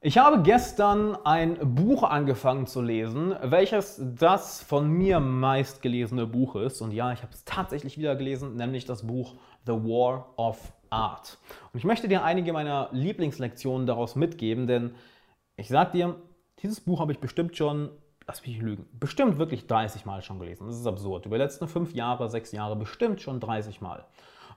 Ich habe gestern ein Buch angefangen zu lesen, welches das von mir meistgelesene Buch ist. Und ja, ich habe es tatsächlich wieder gelesen, nämlich das Buch The War of Art. Und ich möchte dir einige meiner Lieblingslektionen daraus mitgeben, denn ich sag dir, dieses Buch habe ich bestimmt schon, lass mich lügen, bestimmt wirklich 30 Mal schon gelesen. Das ist absurd. Über die letzten fünf Jahre, sechs Jahre bestimmt schon 30 Mal.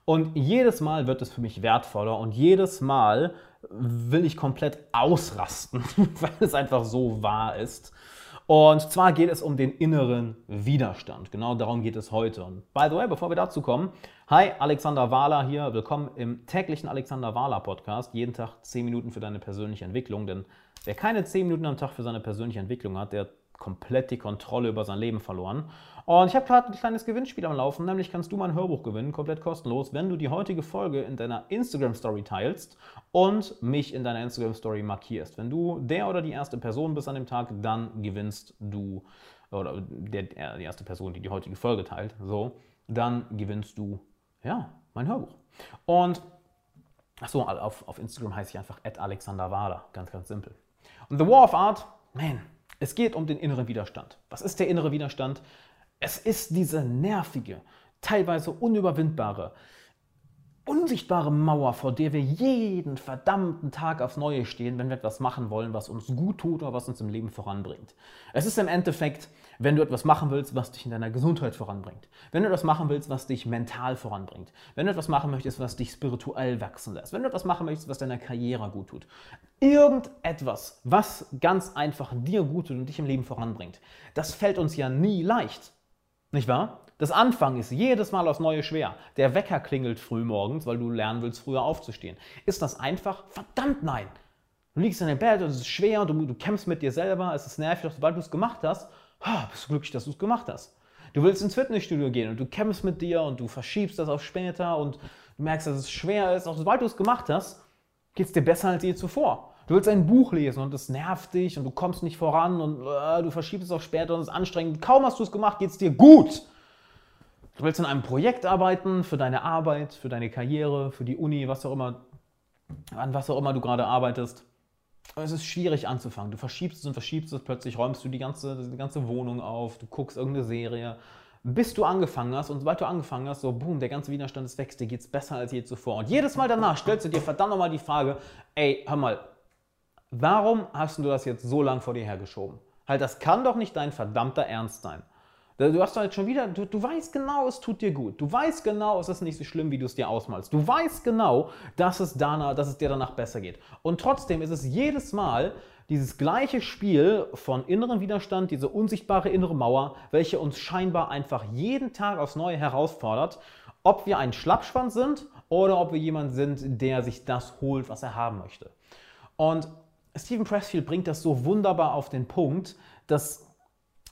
Und jedes Mal wird es für mich wertvoller und jedes Mal will ich komplett ausrasten, weil es einfach so wahr ist. Und zwar geht es um den inneren Widerstand. Genau darum geht es heute. Und by the way, bevor wir dazu kommen, hi, Alexander Wahler hier. Willkommen im täglichen Alexander Wahler Podcast. Jeden Tag 10 Minuten für deine persönliche Entwicklung. Denn wer keine 10 Minuten am Tag für seine persönliche Entwicklung hat, der komplett die Kontrolle über sein Leben verloren. Und ich habe gerade ein kleines Gewinnspiel am Laufen, nämlich kannst du mein Hörbuch gewinnen, komplett kostenlos, wenn du die heutige Folge in deiner Instagram Story teilst und mich in deiner Instagram Story markierst. Wenn du der oder die erste Person bist an dem Tag, dann gewinnst du, oder der, die erste Person, die die heutige Folge teilt, so, dann gewinnst du, ja, mein Hörbuch. Und, achso, auf, auf Instagram heiße ich einfach Alexander Wahler, ganz, ganz simpel. Und The War of Art, man, es geht um den inneren Widerstand. Was ist der innere Widerstand? Es ist diese nervige, teilweise unüberwindbare, unsichtbare Mauer, vor der wir jeden verdammten Tag aufs Neue stehen, wenn wir etwas machen wollen, was uns gut tut oder was uns im Leben voranbringt. Es ist im Endeffekt, wenn du etwas machen willst, was dich in deiner Gesundheit voranbringt. Wenn du etwas machen willst, was dich mental voranbringt. Wenn du etwas machen möchtest, was dich spirituell wachsen lässt. Wenn du etwas machen möchtest, was deiner Karriere gut tut. Irgendetwas, was ganz einfach dir gut tut und dich im Leben voranbringt. Das fällt uns ja nie leicht. Nicht wahr? Das Anfangen ist jedes Mal aufs Neue schwer. Der Wecker klingelt früh morgens, weil du lernen willst, früher aufzustehen. Ist das einfach? Verdammt nein! Du liegst in deinem Bett und es ist schwer du, du kämpfst mit dir selber, es ist nervig, doch sobald du es gemacht hast, bist du glücklich, dass du es gemacht hast. Du willst ins Fitnessstudio gehen und du kämpfst mit dir und du verschiebst das auf später und du merkst, dass es schwer ist. Auch sobald du es gemacht hast, geht es dir besser als je zuvor. Du willst ein Buch lesen und es nervt dich und du kommst nicht voran und äh, du verschiebst es auf später und es ist anstrengend. Kaum hast du es gemacht, geht es dir gut. Du willst an einem Projekt arbeiten, für deine Arbeit, für deine Karriere, für die Uni, was auch immer, an was auch immer du gerade arbeitest. Es ist schwierig anzufangen. Du verschiebst es und verschiebst es, plötzlich räumst du die ganze, die ganze Wohnung auf, du guckst irgendeine Serie, bis du angefangen hast und sobald du angefangen hast, so boom, der ganze Widerstand ist weg, dir geht es besser als je zuvor. Und jedes Mal danach stellst du dir verdammt nochmal die Frage, ey, hör mal, warum hast du das jetzt so lang vor dir hergeschoben? Halt, das kann doch nicht dein verdammter Ernst sein. Du hast halt schon wieder, du, du weißt genau, es tut dir gut. Du weißt genau, es ist nicht so schlimm, wie du es dir ausmalst. Du weißt genau, dass es, danach, dass es dir danach besser geht. Und trotzdem ist es jedes Mal dieses gleiche Spiel von inneren Widerstand, diese unsichtbare innere Mauer, welche uns scheinbar einfach jeden Tag aufs Neue herausfordert, ob wir ein Schlappschwanz sind oder ob wir jemand sind, der sich das holt, was er haben möchte. Und Stephen Pressfield bringt das so wunderbar auf den Punkt, dass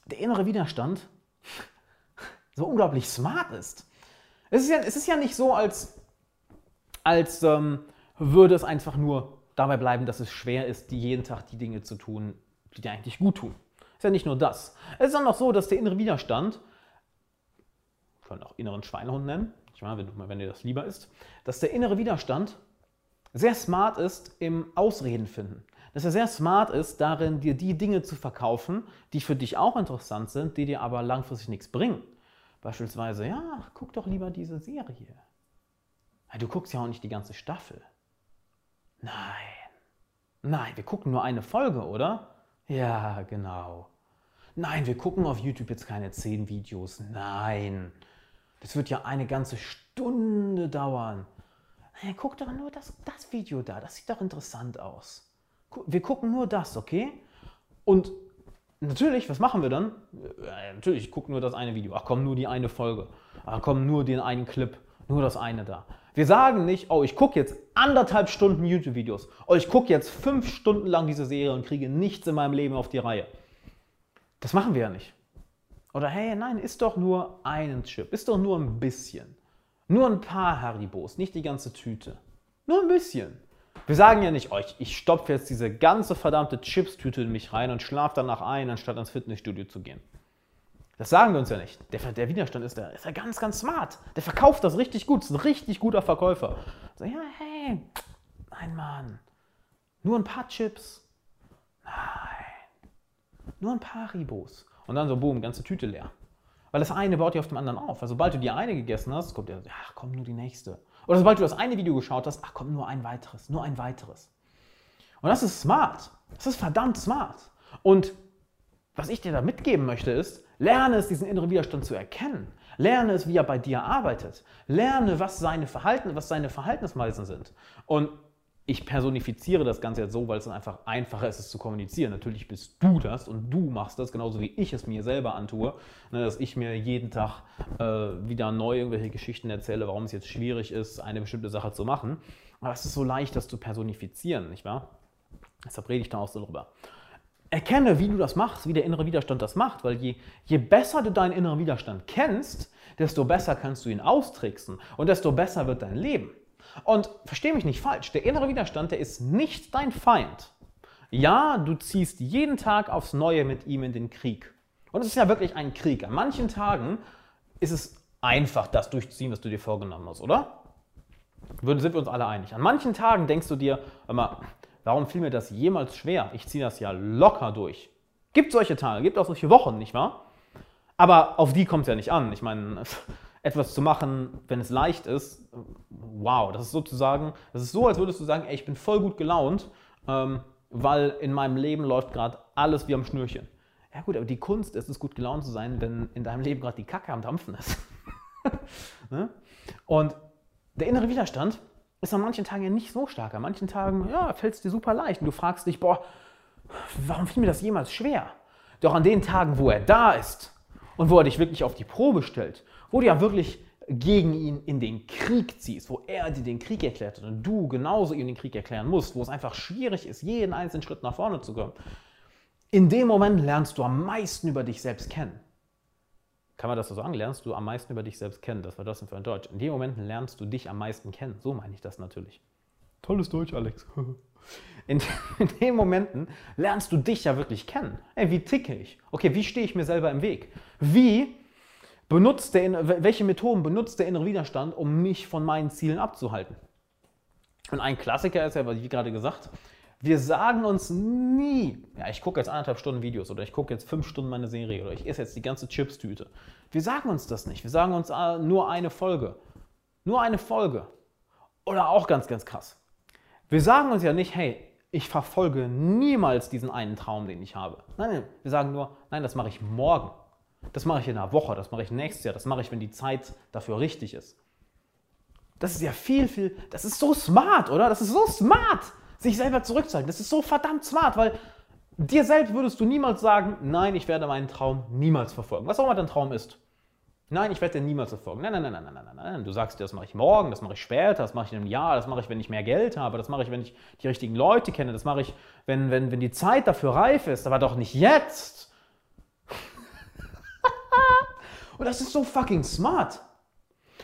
der innere Widerstand so unglaublich smart ist. Es ist ja, es ist ja nicht so, als, als ähm, würde es einfach nur dabei bleiben, dass es schwer ist, jeden Tag die Dinge zu tun, die dir eigentlich gut tun. Es ist ja nicht nur das. Es ist auch noch so, dass der innere Widerstand, wir können auch inneren Schweinehund nennen, ich meine, wenn, wenn dir das lieber ist, dass der innere Widerstand sehr smart ist im Ausreden finden dass er sehr smart ist, darin dir die Dinge zu verkaufen, die für dich auch interessant sind, die dir aber langfristig nichts bringen. Beispielsweise, ja, guck doch lieber diese Serie. Du guckst ja auch nicht die ganze Staffel. Nein. Nein, wir gucken nur eine Folge, oder? Ja, genau. Nein, wir gucken auf YouTube jetzt keine zehn Videos. Nein. Das wird ja eine ganze Stunde dauern. Hey, guck doch nur das, das Video da. Das sieht doch interessant aus. Wir gucken nur das, okay? Und natürlich, was machen wir dann? Ja, natürlich, ich gucke nur das eine Video. Ach komm, nur die eine Folge. Ach komm, nur den einen Clip. Nur das eine da. Wir sagen nicht, oh, ich gucke jetzt anderthalb Stunden YouTube-Videos. Oh, ich gucke jetzt fünf Stunden lang diese Serie und kriege nichts in meinem Leben auf die Reihe. Das machen wir ja nicht. Oder hey, nein, ist doch nur einen Chip. Ist doch nur ein bisschen. Nur ein paar Haribos, nicht die ganze Tüte. Nur ein bisschen. Wir sagen ja nicht euch, ich stopfe jetzt diese ganze verdammte Chips-Tüte in mich rein und schlafe danach ein, anstatt ans Fitnessstudio zu gehen. Das sagen wir uns ja nicht. Der, der Widerstand ist, der, ist ja ganz, ganz smart. Der verkauft das richtig gut. Ist ein richtig guter Verkäufer. So, ja, hey, nein, Mann. Nur ein paar Chips. Nein. Nur ein paar Ribos. Und dann so, boom, ganze Tüte leer. Weil das eine baut ja auf dem anderen auf. Also sobald du die eine gegessen hast, kommt der, ach komm, nur die nächste. Oder sobald du das eine Video geschaut hast, ach komm, nur ein weiteres, nur ein weiteres. Und das ist smart. Das ist verdammt smart. Und was ich dir da mitgeben möchte, ist, lerne es, diesen inneren Widerstand zu erkennen. Lerne es, wie er bei dir arbeitet. Lerne, was seine, Verhalten, was seine Verhaltensweisen sind. Und ich personifiziere das Ganze jetzt so, weil es dann einfach einfacher ist, es zu kommunizieren. Natürlich bist du das und du machst das, genauso wie ich es mir selber antue, ne, dass ich mir jeden Tag äh, wieder neu irgendwelche Geschichten erzähle, warum es jetzt schwierig ist, eine bestimmte Sache zu machen. Aber es ist so leicht, das zu personifizieren, nicht wahr? Deshalb rede ich da auch so drüber. Erkenne, wie du das machst, wie der innere Widerstand das macht, weil je, je besser du deinen inneren Widerstand kennst, desto besser kannst du ihn austricksen und desto besser wird dein Leben. Und verstehe mich nicht falsch, der innere Widerstand, der ist nicht dein Feind. Ja, du ziehst jeden Tag aufs Neue mit ihm in den Krieg. Und es ist ja wirklich ein Krieg. An manchen Tagen ist es einfach, das durchzuziehen, was du dir vorgenommen hast, oder? Sind wir uns alle einig. An manchen Tagen denkst du dir, mal, warum fiel mir das jemals schwer? Ich ziehe das ja locker durch. Gibt solche Tage, gibt auch solche Wochen, nicht wahr? Aber auf die kommt es ja nicht an. Ich meine, etwas zu machen, wenn es leicht ist, wow, das ist sozusagen, das ist so, als würdest du sagen, ey, ich bin voll gut gelaunt, ähm, weil in meinem Leben läuft gerade alles wie am Schnürchen. Ja gut, aber die Kunst ist es, gut gelaunt zu sein, wenn in deinem Leben gerade die Kacke am Dampfen ist. ne? Und der innere Widerstand ist an manchen Tagen ja nicht so stark. An manchen Tagen, ja, fällt es dir super leicht. Und du fragst dich, boah, warum fiel mir das jemals schwer? Doch an den Tagen, wo er da ist und wo er dich wirklich auf die Probe stellt, wo du ja wirklich gegen ihn in den Krieg ziehst, wo er dir den Krieg erklärt hat und du genauso ihm den Krieg erklären musst, wo es einfach schwierig ist, jeden einzelnen Schritt nach vorne zu kommen. In dem Moment lernst du am meisten über dich selbst kennen. Kann man das so sagen? Lernst du am meisten über dich selbst kennen? Das war das für ein Deutsch. In dem Moment lernst du dich am meisten kennen. So meine ich das natürlich. Tolles Deutsch, Alex. In, in den Momenten lernst du dich ja wirklich kennen. Ey, wie ticke ich? Okay, wie stehe ich mir selber im Weg? Wie benutzt der, welche Methoden benutzt der innere Widerstand, um mich von meinen Zielen abzuhalten? Und ein Klassiker ist ja, wie gerade gesagt, wir sagen uns nie, ja, ich gucke jetzt anderthalb Stunden Videos oder ich gucke jetzt fünf Stunden meine Serie oder ich esse jetzt die ganze Chips-Tüte. Wir sagen uns das nicht. Wir sagen uns äh, nur eine Folge. Nur eine Folge. Oder auch ganz, ganz krass. Wir sagen uns ja nicht, hey, ich verfolge niemals diesen einen Traum, den ich habe. Nein, nein, wir sagen nur, nein, das mache ich morgen. Das mache ich in einer Woche, das mache ich nächstes Jahr, das mache ich, wenn die Zeit dafür richtig ist. Das ist ja viel, viel, das ist so smart, oder? Das ist so smart, sich selber zurückzuhalten. Das ist so verdammt smart, weil dir selbst würdest du niemals sagen, nein, ich werde meinen Traum niemals verfolgen. Was auch immer dein Traum ist. Nein, ich werde dir niemals verfolgen. Nein, nein, nein, nein, nein, nein, nein. Du sagst dir, das mache ich morgen, das mache ich später, das mache ich in einem Jahr, das mache ich, wenn ich mehr Geld habe, das mache ich, wenn ich die richtigen Leute kenne, das mache ich, wenn, wenn, wenn die Zeit dafür reif ist, aber doch nicht jetzt. Und das ist so fucking smart.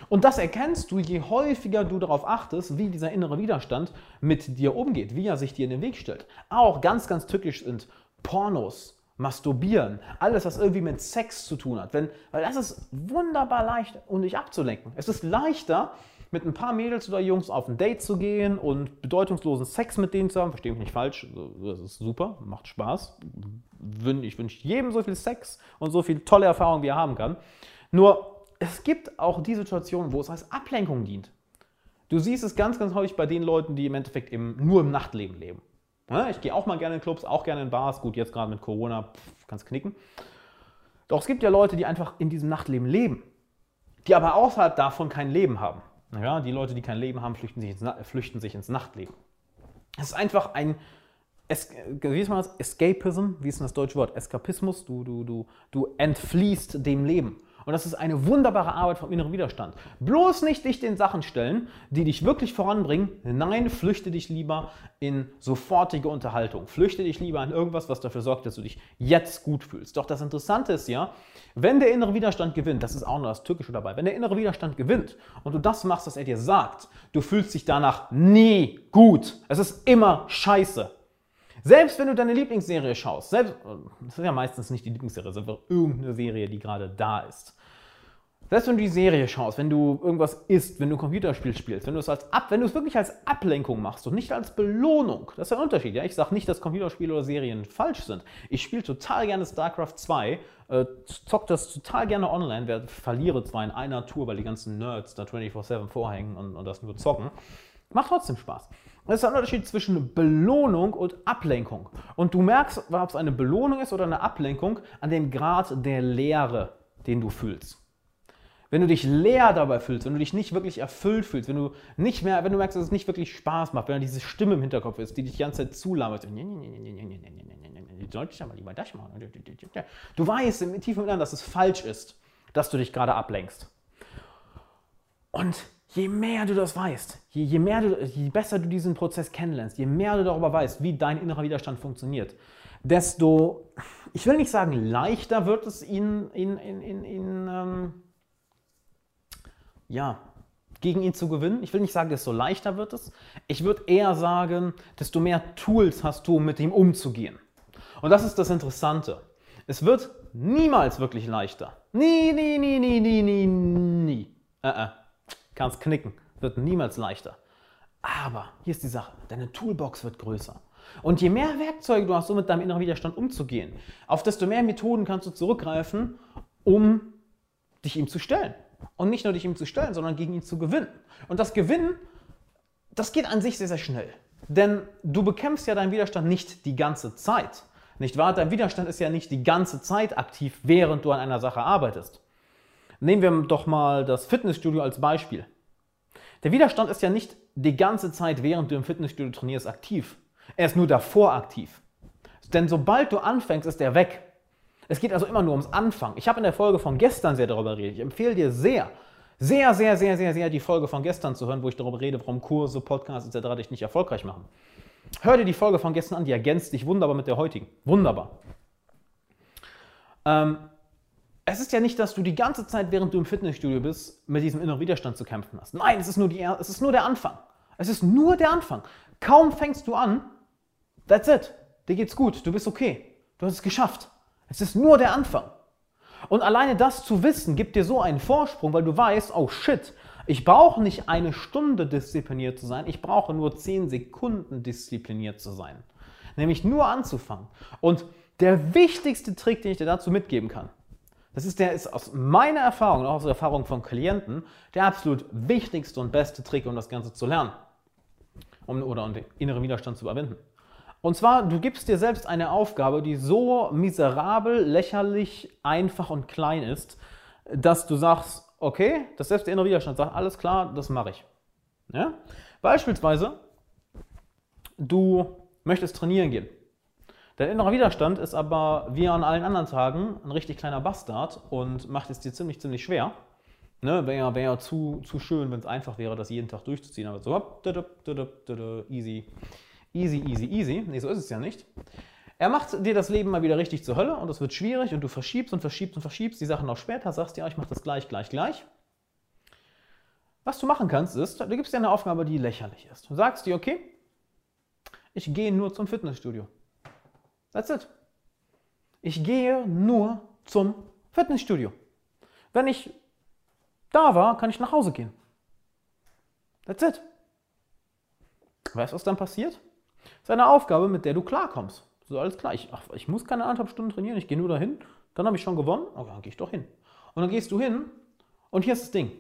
Und das erkennst du, je häufiger du darauf achtest, wie dieser innere Widerstand mit dir umgeht, wie er sich dir in den Weg stellt. Auch ganz, ganz tückisch sind Pornos, Masturbieren, alles, was irgendwie mit Sex zu tun hat. Wenn, weil das ist wunderbar leicht, um dich abzulenken. Es ist leichter, mit ein paar Mädels oder Jungs auf ein Date zu gehen und bedeutungslosen Sex mit denen zu haben. Verstehe mich nicht falsch, das ist super, macht Spaß. Ich wünsche jedem so viel Sex und so viel tolle Erfahrungen, wie er haben kann. Nur, es gibt auch die Situation, wo es als Ablenkung dient. Du siehst es ganz, ganz häufig bei den Leuten, die im Endeffekt im, nur im Nachtleben leben. Ich gehe auch mal gerne in Clubs, auch gerne in Bars. Gut, jetzt gerade mit Corona, pff, kannst knicken. Doch es gibt ja Leute, die einfach in diesem Nachtleben leben, die aber außerhalb davon kein Leben haben. Ja, die Leute, die kein Leben haben, flüchten sich ins, flüchten sich ins Nachtleben. Es ist einfach ein, es, wie ist man das? Escapism, wie ist denn das deutsche Wort? Eskapismus, du, du, du, du entfließt dem Leben. Und das ist eine wunderbare Arbeit vom inneren Widerstand. Bloß nicht dich den Sachen stellen, die dich wirklich voranbringen. Nein, flüchte dich lieber in sofortige Unterhaltung. Flüchte dich lieber in irgendwas, was dafür sorgt, dass du dich jetzt gut fühlst. Doch das Interessante ist ja, wenn der innere Widerstand gewinnt, das ist auch noch das Türkische dabei, wenn der innere Widerstand gewinnt und du das machst, was er dir sagt, du fühlst dich danach nie gut. Es ist immer scheiße. Selbst wenn du deine Lieblingsserie schaust, selbst, das ist ja meistens nicht die Lieblingsserie, sondern irgendeine Serie, die gerade da ist. Selbst wenn du die Serie schaust, wenn du irgendwas isst, wenn du ein Computerspiel spielst, wenn du es als Ab, wenn du es wirklich als Ablenkung machst und nicht als Belohnung, das ist ein Unterschied. Ja? Ich sage nicht, dass Computerspiele oder Serien falsch sind. Ich spiele total gerne StarCraft 2, äh, zock das total gerne online, werde, verliere zwar in einer Tour, weil die ganzen Nerds da 24-7 vorhängen und, und das nur zocken. Macht trotzdem Spaß. Das ist ein Unterschied zwischen Belohnung und Ablenkung. Und du merkst, ob es eine Belohnung ist oder eine Ablenkung, an dem Grad der Leere, den du fühlst. Wenn du dich leer dabei fühlst, wenn du dich nicht wirklich erfüllt fühlst, wenn du nicht mehr, wenn du merkst, dass es nicht wirklich Spaß macht, wenn da diese Stimme im Hinterkopf ist, die dich die ganze Zeit zulabert, sollte ich aber lieber das machen. Du weißt im tiefen Inneren, dass es falsch ist, dass du dich gerade ablenkst. Und je mehr du das weißt, je, je, mehr du, je besser du diesen Prozess kennenlernst, je mehr du darüber weißt, wie dein innerer Widerstand funktioniert, desto, ich will nicht sagen leichter wird es ihn, ihn, ihn, ihn, ihn ähm, ja, gegen ihn zu gewinnen. Ich will nicht sagen, desto leichter wird es. Ich würde eher sagen, desto mehr Tools hast du, um mit ihm umzugehen. Und das ist das Interessante. Es wird niemals wirklich leichter. Nie, nie, nie, nie, nie, nie, nie. Äh, äh. Kannst knicken. Wird niemals leichter. Aber hier ist die Sache. Deine Toolbox wird größer. Und je mehr Werkzeuge du hast, um mit deinem inneren Widerstand umzugehen, auf desto mehr Methoden kannst du zurückgreifen, um dich ihm zu stellen. Und nicht nur dich ihm zu stellen, sondern gegen ihn zu gewinnen. Und das Gewinnen, das geht an sich sehr, sehr schnell. Denn du bekämpfst ja deinen Widerstand nicht die ganze Zeit. Nicht wahr? Dein Widerstand ist ja nicht die ganze Zeit aktiv, während du an einer Sache arbeitest. Nehmen wir doch mal das Fitnessstudio als Beispiel. Der Widerstand ist ja nicht die ganze Zeit, während du im Fitnessstudio trainierst, aktiv. Er ist nur davor aktiv. Denn sobald du anfängst, ist er weg. Es geht also immer nur ums Anfang. Ich habe in der Folge von gestern sehr darüber geredet. Ich empfehle dir sehr, sehr, sehr, sehr, sehr, sehr die Folge von gestern zu hören, wo ich darüber rede, warum Kurse, Podcasts etc. dich nicht erfolgreich machen. Hör dir die Folge von gestern an, die ergänzt dich wunderbar mit der heutigen. Wunderbar. Ähm, es ist ja nicht, dass du die ganze Zeit, während du im Fitnessstudio bist, mit diesem inneren Widerstand zu kämpfen hast. Nein, es ist nur, die, es ist nur der Anfang. Es ist nur der Anfang. Kaum fängst du an, that's it. Dir geht's gut, du bist okay. Du hast es geschafft. Es ist nur der Anfang. Und alleine das zu wissen, gibt dir so einen Vorsprung, weil du weißt, oh shit, ich brauche nicht eine Stunde diszipliniert zu sein, ich brauche nur zehn Sekunden diszipliniert zu sein. Nämlich nur anzufangen. Und der wichtigste Trick, den ich dir dazu mitgeben kann, das ist, der ist aus meiner Erfahrung und auch aus der Erfahrung von Klienten der absolut wichtigste und beste Trick, um das Ganze zu lernen. Um, oder um den inneren Widerstand zu überwinden. Und zwar, du gibst dir selbst eine Aufgabe, die so miserabel, lächerlich, einfach und klein ist, dass du sagst, okay, das selbst der innere Widerstand sagt, alles klar, das mache ich. Ja? Beispielsweise, du möchtest trainieren gehen. Dein innerer Widerstand ist aber wie an allen anderen Tagen ein richtig kleiner Bastard und macht es dir ziemlich, ziemlich schwer. Ne, wäre ja, wär ja zu, zu schön, wenn es einfach wäre, das jeden Tag durchzuziehen. Aber so, hopp, easy. Easy, easy, easy. Nee, so ist es ja nicht. Er macht dir das Leben mal wieder richtig zur Hölle und es wird schwierig und du verschiebst und verschiebst und verschiebst die Sachen noch später, sagst ja, ich mache das gleich, gleich, gleich. Was du machen kannst, ist, du gibst dir eine Aufgabe, die lächerlich ist. Du sagst dir, okay, ich gehe nur zum Fitnessstudio. That's it. Ich gehe nur zum Fitnessstudio. Wenn ich da war, kann ich nach Hause gehen. That's it. Weißt du, was dann passiert? Das ist eine Aufgabe, mit der du klarkommst. So, alles klar, ich, ach, ich muss keine anderthalb Stunden trainieren, ich gehe nur dahin, dann habe ich schon gewonnen, okay, dann gehe ich doch hin. Und dann gehst du hin und hier ist das Ding.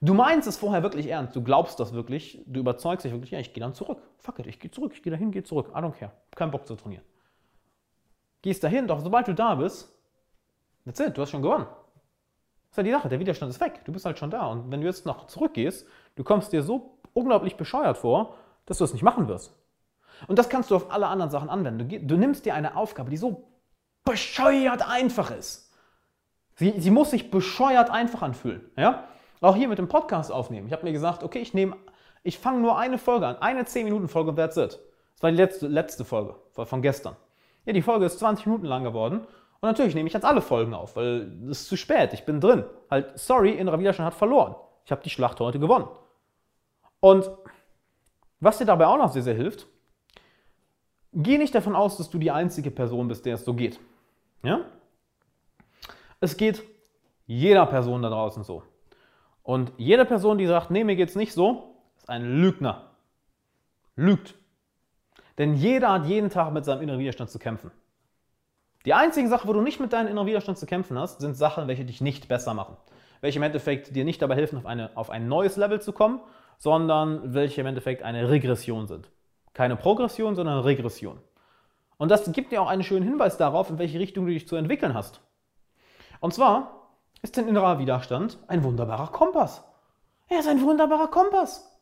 Du meinst es vorher wirklich ernst, du glaubst das wirklich, du überzeugst dich wirklich, ja, ich gehe dann zurück. Fuck it, ich gehe zurück, ich gehe dahin, gehe zurück, I don't care, kein Bock zu trainieren. Gehst dahin, doch sobald du da bist, that's it, du hast schon gewonnen. Das ist ja die Sache, der Widerstand ist weg, du bist halt schon da. Und wenn du jetzt noch zurückgehst, du kommst dir so unglaublich bescheuert vor, dass du es nicht machen wirst. Und das kannst du auf alle anderen Sachen anwenden. Du, du nimmst dir eine Aufgabe, die so bescheuert einfach ist. Sie, sie muss sich bescheuert einfach anfühlen. Ja? Auch hier mit dem Podcast aufnehmen. Ich habe mir gesagt, okay, ich nehme, ich fange nur eine Folge an, eine 10-Minuten-Folge, that's it. Das war die letzte, letzte Folge von gestern. Ja, die Folge ist 20 Minuten lang geworden. Und natürlich nehme ich jetzt alle Folgen auf, weil es ist zu spät, ich bin drin. Halt, sorry, innerer Widerstand hat verloren. Ich habe die Schlacht heute gewonnen. Und was dir dabei auch noch sehr, sehr hilft, geh nicht davon aus, dass du die einzige Person bist, der es so geht. Ja? Es geht jeder Person da draußen so. Und jede Person, die sagt, nee, mir geht's nicht so, ist ein Lügner. Lügt. Denn jeder hat jeden Tag mit seinem inneren Widerstand zu kämpfen. Die einzige Sache, wo du nicht mit deinem inneren Widerstand zu kämpfen hast, sind Sachen, welche dich nicht besser machen. Welche im Endeffekt dir nicht dabei helfen, auf, eine, auf ein neues Level zu kommen, sondern welche im Endeffekt eine Regression sind. Keine Progression, sondern Regression. Und das gibt dir auch einen schönen Hinweis darauf, in welche Richtung du dich zu entwickeln hast. Und zwar ist dein innerer Widerstand ein wunderbarer Kompass. Er ist ein wunderbarer Kompass.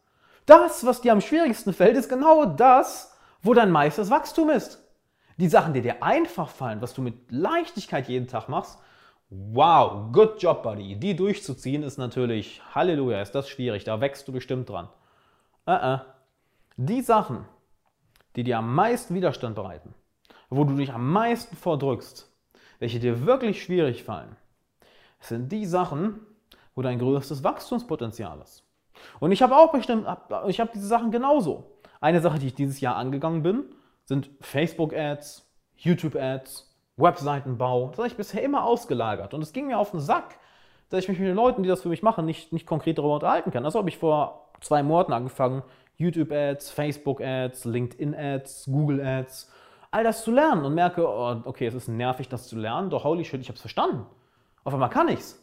Das, was dir am schwierigsten fällt, ist genau das, wo dein meistes Wachstum ist. Die Sachen, die dir einfach fallen, was du mit Leichtigkeit jeden Tag machst, wow, good job, Buddy. Die durchzuziehen ist natürlich, Halleluja, ist das schwierig, da wächst du bestimmt dran. Uh -uh. Die Sachen, die dir am meisten Widerstand bereiten, wo du dich am meisten vordrückst, welche dir wirklich schwierig fallen, sind die Sachen, wo dein größtes Wachstumspotenzial ist. Und ich habe auch bestimmt, ich habe diese Sachen genauso. Eine Sache, die ich dieses Jahr angegangen bin, sind Facebook-Ads, YouTube-Ads, Webseitenbau. Das habe ich bisher immer ausgelagert. Und es ging mir auf den Sack, dass ich mich mit den Leuten, die das für mich machen, nicht, nicht konkret darüber unterhalten kann. Also habe ich vor zwei Monaten angefangen, YouTube-Ads, Facebook-Ads, LinkedIn-Ads, Google-Ads, all das zu lernen und merke, oh, okay, es ist nervig, das zu lernen, doch holy shit, ich habe es verstanden. Auf einmal kann ich's.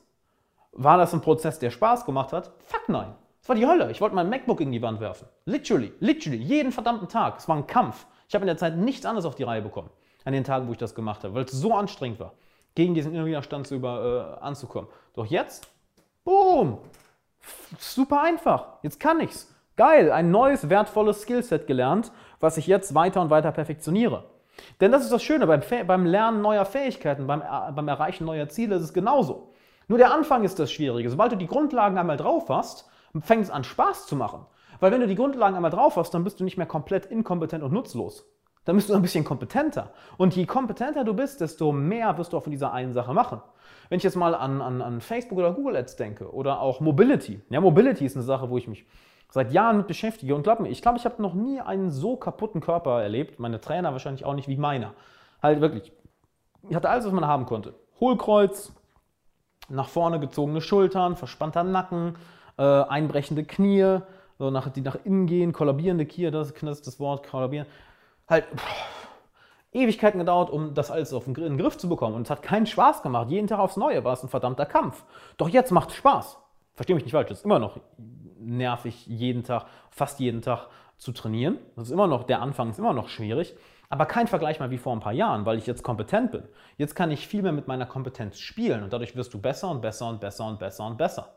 War das ein Prozess, der Spaß gemacht hat? Fuck nein. Es war die Hölle. Ich wollte mein MacBook in die Wand werfen. Literally, literally, jeden verdammten Tag. Es war ein Kampf. Ich habe in der Zeit nichts anderes auf die Reihe bekommen, an den Tagen, wo ich das gemacht habe, weil es so anstrengend war, gegen diesen Widerstand zu über, äh, anzukommen. Doch jetzt, boom, super einfach. Jetzt kann ich's. Geil, ein neues, wertvolles Skillset gelernt, was ich jetzt weiter und weiter perfektioniere. Denn das ist das Schöne, beim, beim Lernen neuer Fähigkeiten, beim, äh, beim Erreichen neuer Ziele ist es genauso. Nur der Anfang ist das Schwierige. Sobald du die Grundlagen einmal drauf hast, fängt es an Spaß zu machen. Weil wenn du die Grundlagen einmal drauf hast, dann bist du nicht mehr komplett inkompetent und nutzlos. Dann bist du ein bisschen kompetenter. Und je kompetenter du bist, desto mehr wirst du auch von dieser einen Sache machen. Wenn ich jetzt mal an, an, an Facebook oder Google Ads denke oder auch Mobility. Ja, Mobility ist eine Sache, wo ich mich seit Jahren mit beschäftige. Und glaub mir, ich glaube, ich habe noch nie einen so kaputten Körper erlebt. Meine Trainer wahrscheinlich auch nicht wie meiner. Halt wirklich. Ich hatte alles, was man haben konnte. Hohlkreuz, nach vorne gezogene Schultern, verspannter Nacken, äh, einbrechende Knie, so nach, die nach innen gehen, kollabierende Knie, das ist das Wort, kollabieren. Halt pff, Ewigkeiten gedauert, um das alles auf den, in den Griff zu bekommen. Und es hat keinen Spaß gemacht. Jeden Tag aufs Neue war es ein verdammter Kampf. Doch jetzt macht es Spaß. Verstehe mich nicht falsch, es ist immer noch nervig, jeden Tag, fast jeden Tag zu trainieren. Das ist immer noch, der Anfang ist immer noch schwierig. Aber kein Vergleich mal wie vor ein paar Jahren, weil ich jetzt kompetent bin. Jetzt kann ich viel mehr mit meiner Kompetenz spielen und dadurch wirst du besser und besser und besser und besser und besser.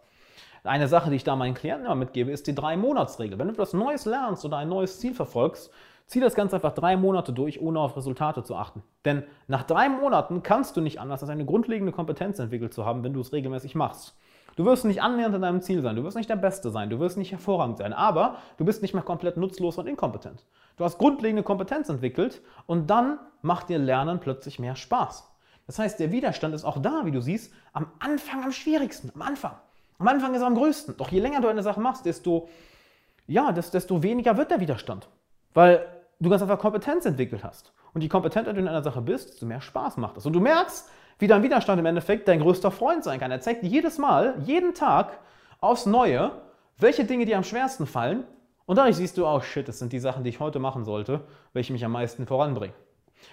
Eine Sache, die ich da meinen Klienten immer mitgebe, ist die Drei-Monats-Regel. Wenn du etwas Neues lernst oder ein neues Ziel verfolgst, zieh das Ganze einfach drei Monate durch, ohne auf Resultate zu achten. Denn nach drei Monaten kannst du nicht anders, als eine grundlegende Kompetenz entwickelt zu haben, wenn du es regelmäßig machst. Du wirst nicht annähernd an deinem Ziel sein, du wirst nicht der Beste sein, du wirst nicht hervorragend sein, aber du bist nicht mehr komplett nutzlos und inkompetent. Du hast grundlegende Kompetenz entwickelt und dann macht dir Lernen plötzlich mehr Spaß. Das heißt, der Widerstand ist auch da, wie du siehst, am Anfang am schwierigsten, am Anfang. Am Anfang ist er am größten. Doch je länger du eine Sache machst, desto, ja, desto weniger wird der Widerstand. Weil du ganz einfach Kompetenz entwickelt hast. Und je kompetenter du in einer Sache bist, desto mehr Spaß macht es. Und du merkst, wie dein Widerstand im Endeffekt dein größter Freund sein kann. Er zeigt jedes Mal, jeden Tag aufs Neue, welche Dinge dir am schwersten fallen. Und dadurch siehst du oh shit, das sind die Sachen, die ich heute machen sollte, welche mich am meisten voranbringen.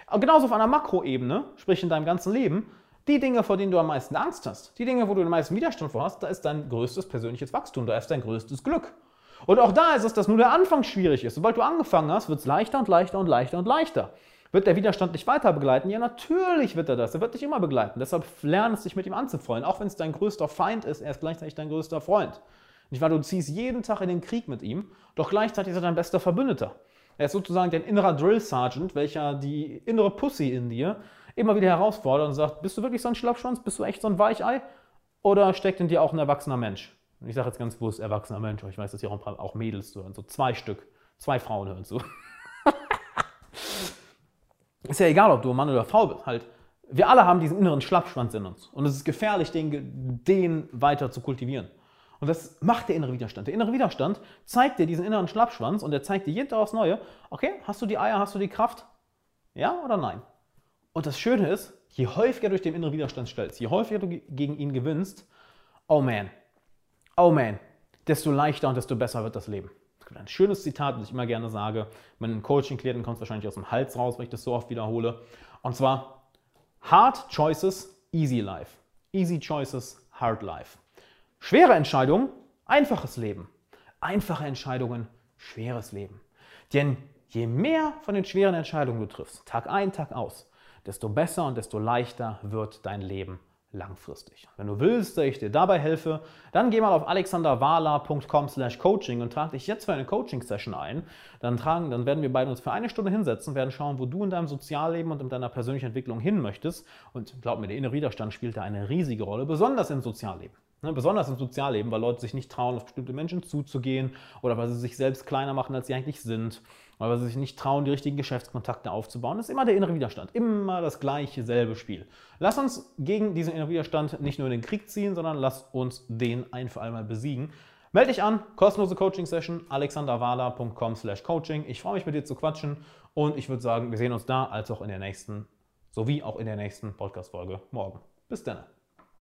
Aber genauso auf einer Makroebene, sprich in deinem ganzen Leben, die Dinge, vor denen du am meisten Angst hast, die Dinge, wo du den meisten Widerstand vor hast, da ist dein größtes persönliches Wachstum, da ist dein größtes Glück. Und auch da ist es, dass nur der Anfang schwierig ist. Sobald du angefangen hast, wird es leichter und leichter und leichter und leichter. Wird der Widerstand dich weiter begleiten? Ja, natürlich wird er das. Er wird dich immer begleiten. Deshalb lern es, dich mit ihm anzufreuen. Auch wenn es dein größter Feind ist, er ist gleichzeitig dein größter Freund. Nicht wahr? Du ziehst jeden Tag in den Krieg mit ihm, doch gleichzeitig ist er dein bester Verbündeter. Er ist sozusagen dein innerer Drill Sergeant, welcher die innere Pussy in dir immer wieder herausfordert und sagt, bist du wirklich so ein Schlappschwanz? Bist du echt so ein Weichei? Oder steckt in dir auch ein erwachsener Mensch? Und ich sage jetzt ganz bewusst erwachsener Mensch, ich weiß, dass hier auch ein paar auch Mädels zuhören. So zwei Stück, zwei Frauen hören zu. Ist ja egal, ob du Mann oder Frau bist. Halt, wir alle haben diesen inneren Schlappschwanz in uns. Und es ist gefährlich, den, den weiter zu kultivieren. Und das macht der innere Widerstand. Der innere Widerstand zeigt dir diesen inneren Schlappschwanz und er zeigt dir jeden Tag aufs Neue, okay, hast du die Eier, hast du die Kraft? Ja oder nein? Und das Schöne ist, je häufiger du dich dem inneren Widerstand stellst, je häufiger du gegen ihn gewinnst, oh man, oh man, desto leichter und desto besser wird das Leben. Ein schönes Zitat, das ich immer gerne sage, meinen Coaching-Klienten kommt es wahrscheinlich aus dem Hals raus, weil ich das so oft wiederhole. Und zwar, hard choices, easy life. Easy choices, hard life. Schwere Entscheidungen, einfaches Leben. Einfache Entscheidungen, schweres Leben. Denn je mehr von den schweren Entscheidungen du triffst, Tag ein, Tag aus, desto besser und desto leichter wird dein Leben langfristig. Wenn du willst, dass ich dir dabei helfe, dann geh mal auf alexanderwala.com/coaching und trag dich jetzt für eine Coaching-Session ein. Dann, tragen, dann werden wir beide uns für eine Stunde hinsetzen, werden schauen, wo du in deinem Sozialleben und in deiner persönlichen Entwicklung hin möchtest. Und glaub mir, der innere Widerstand spielt da eine riesige Rolle, besonders im Sozialleben. Ne, besonders im Sozialleben, weil Leute sich nicht trauen, auf bestimmte Menschen zuzugehen oder weil sie sich selbst kleiner machen, als sie eigentlich sind oder weil sie sich nicht trauen, die richtigen Geschäftskontakte aufzubauen. Das ist immer der innere Widerstand, immer das gleiche, selbe Spiel. Lass uns gegen diesen inneren Widerstand nicht nur in den Krieg ziehen, sondern lass uns den ein für einmal besiegen. Melde dich an, kostenlose Coaching-Session, alexanderwala.com slash coaching. Ich freue mich mit dir zu quatschen und ich würde sagen, wir sehen uns da als auch in der nächsten, sowie auch in der nächsten Podcast-Folge morgen. Bis dann.